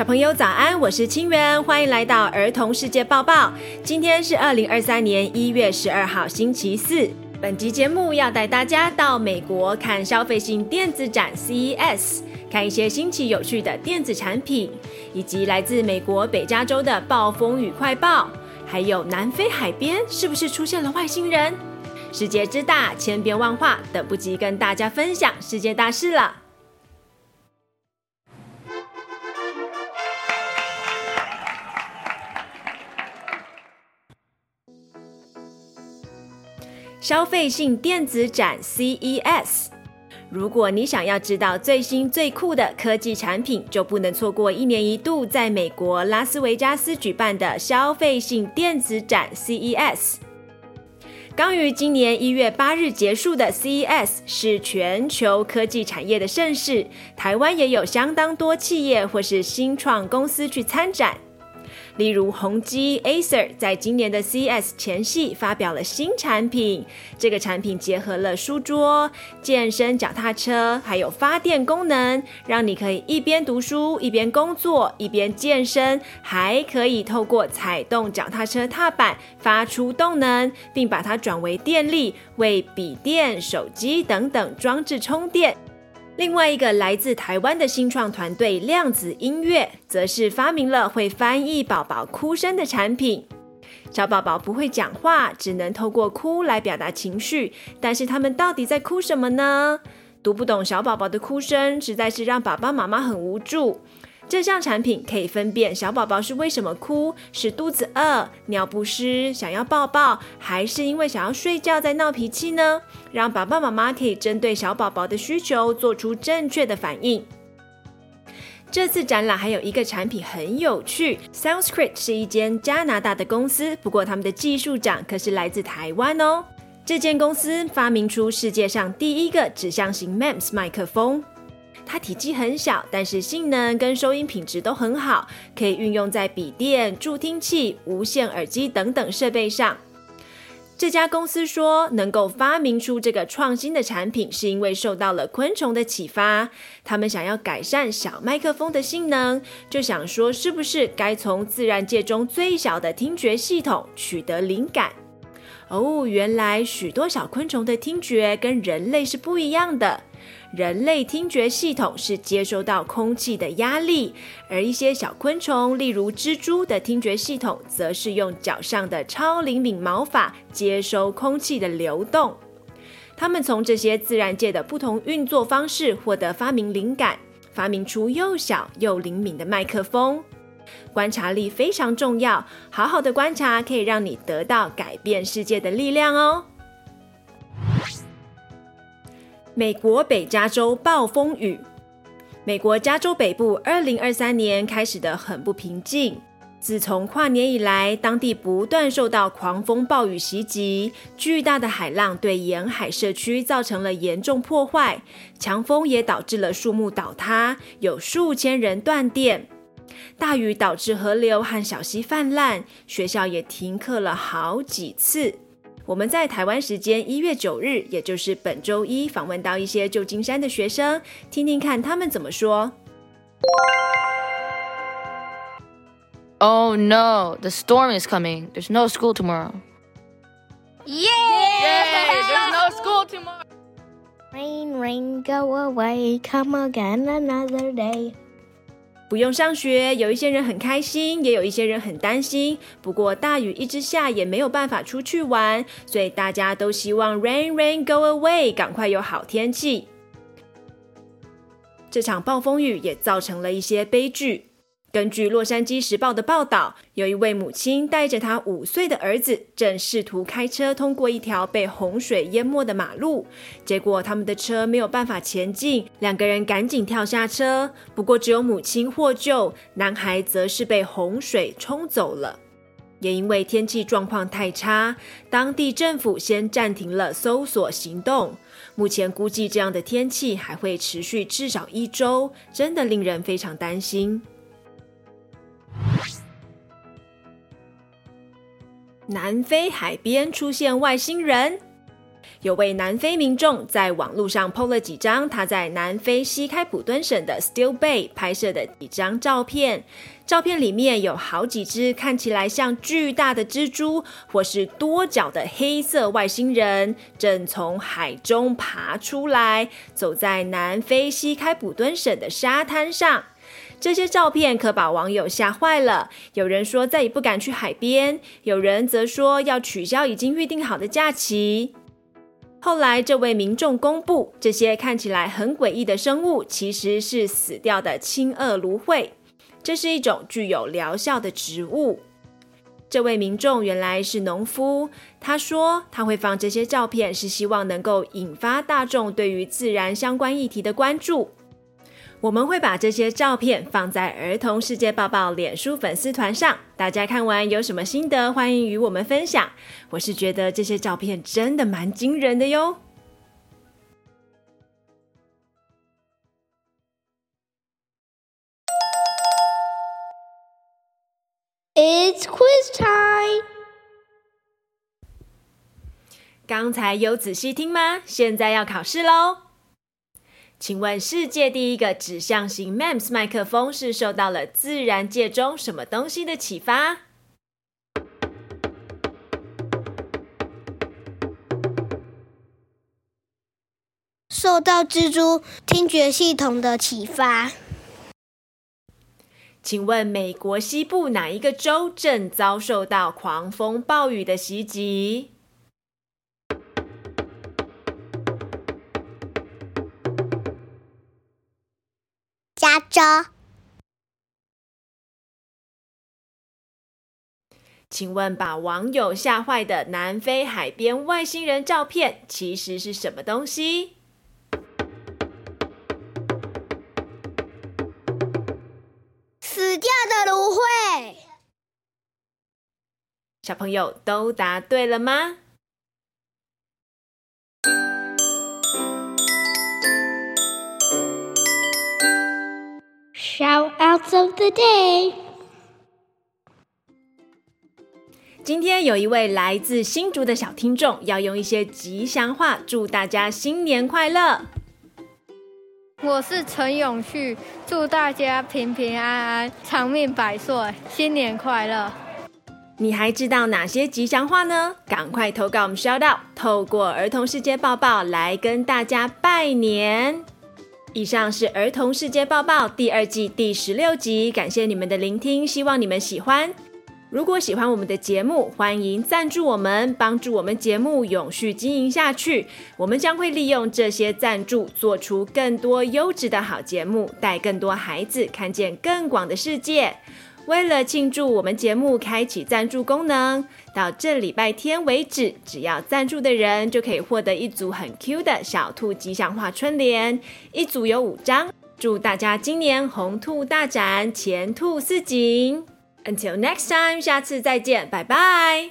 小朋友早安，我是清源，欢迎来到儿童世界报报。今天是二零二三年一月十二号，星期四。本集节目要带大家到美国看消费性电子展 CES，看一些新奇有趣的电子产品，以及来自美国北加州的暴风雨快报，还有南非海边是不是出现了外星人？世界之大，千变万化，等不及跟大家分享世界大事了。消费性电子展 CES，如果你想要知道最新最酷的科技产品，就不能错过一年一度在美国拉斯维加斯举办的消费性电子展 CES。刚于今年一月八日结束的 CES 是全球科技产业的盛事，台湾也有相当多企业或是新创公司去参展。例如，宏基 Acer 在今年的 CS 前夕发表了新产品。这个产品结合了书桌、健身脚踏车，还有发电功能，让你可以一边读书、一边工作、一边健身，还可以透过踩动脚踏车踏板发出动能，并把它转为电力，为笔电、手机等等装置充电。另外一个来自台湾的新创团队量子音乐，则是发明了会翻译宝宝哭声的产品。小宝宝不会讲话，只能透过哭来表达情绪，但是他们到底在哭什么呢？读不懂小宝宝的哭声，实在是让爸爸妈妈很无助。这项产品可以分辨小宝宝是为什么哭，是肚子饿、尿不湿、想要抱抱，还是因为想要睡觉在闹脾气呢？让爸爸妈妈可以针对小宝宝的需求做出正确的反应。这次展览还有一个产品很有趣，SoundScript 是一间加拿大的公司，不过他们的技术长可是来自台湾哦。这间公司发明出世界上第一个指向型 MEMS 麦克风。它体积很小，但是性能跟收音品质都很好，可以运用在笔电、助听器、无线耳机等等设备上。这家公司说，能够发明出这个创新的产品，是因为受到了昆虫的启发。他们想要改善小麦克风的性能，就想说，是不是该从自然界中最小的听觉系统取得灵感？哦，原来许多小昆虫的听觉跟人类是不一样的。人类听觉系统是接收到空气的压力，而一些小昆虫，例如蜘蛛的听觉系统，则是用脚上的超灵敏毛发接收空气的流动。它们从这些自然界的不同运作方式获得发明灵感，发明出又小又灵敏的麦克风。观察力非常重要，好好的观察可以让你得到改变世界的力量哦。美国北加州暴风雨。美国加州北部二零二三年开始的很不平静。自从跨年以来，当地不断受到狂风暴雨袭击，巨大的海浪对沿海社区造成了严重破坏，强风也导致了树木倒塌，有数千人断电。大雨导致河流和小溪泛滥，学校也停课了好几次。我们在台湾时间一月九日，也就是本周一，访问到一些旧金山的学生，听听看他们怎么说。Oh no, the storm is coming. There's no school tomorrow. Yeah! Yay! There's no school tomorrow. Rain, rain, go away. Come again another day. 不用上学，有一些人很开心，也有一些人很担心。不过大雨一直下，也没有办法出去玩，所以大家都希望 rain rain go away，赶快有好天气。这场暴风雨也造成了一些悲剧。根据《洛杉矶时报》的报道，有一位母亲带着她五岁的儿子，正试图开车通过一条被洪水淹没的马路，结果他们的车没有办法前进，两个人赶紧跳下车。不过只有母亲获救，男孩则是被洪水冲走了。也因为天气状况太差，当地政府先暂停了搜索行动。目前估计这样的天气还会持续至少一周，真的令人非常担心。南非海边出现外星人。有位南非民众在网络上 PO 了几张他在南非西开普敦省的 Still Bay 拍摄的几张照片。照片里面有好几只看起来像巨大的蜘蛛，或是多脚的黑色外星人，正从海中爬出来，走在南非西开普敦省的沙滩上。这些照片可把网友吓坏了，有人说再也不敢去海边，有人则说要取消已经预定好的假期。后来，这位民众公布，这些看起来很诡异的生物其实是死掉的青鳄芦荟，这是一种具有疗效的植物。这位民众原来是农夫，他说他会放这些照片，是希望能够引发大众对于自然相关议题的关注。我们会把这些照片放在儿童世界抱抱脸书粉丝团上，大家看完有什么心得，欢迎与我们分享。我是觉得这些照片真的蛮惊人的哟。It's quiz time。刚才有仔细听吗？现在要考试喽。请问世界第一个指向型 MEMS 麦克风是受到了自然界中什么东西的启发？受到蜘蛛听觉系统的启发。请问美国西部哪一个州正遭受到狂风暴雨的袭击？请问把网友吓坏的南非海边外星人照片其实是什么东西？死掉的芦荟。小朋友都答对了吗 day。今天有一位来自新竹的小听众，要用一些吉祥话祝大家新年快乐。我是陈永旭，祝大家平平安安、长命百岁，新年快乐。你还知道哪些吉祥话呢？赶快投稿我们 Shoutout，透过儿童世界报报来跟大家拜年。以上是《儿童世界报报》第二季第十六集，感谢你们的聆听，希望你们喜欢。如果喜欢我们的节目，欢迎赞助我们，帮助我们节目永续经营下去。我们将会利用这些赞助，做出更多优质的好节目，带更多孩子看见更广的世界。为了庆祝我们节目开启赞助功能，到这礼拜天为止，只要赞助的人就可以获得一组很 Q 的小兔吉祥话春联，一组有五张。祝大家今年红兔大展，前兔似锦。Until next time，下次再见，拜拜。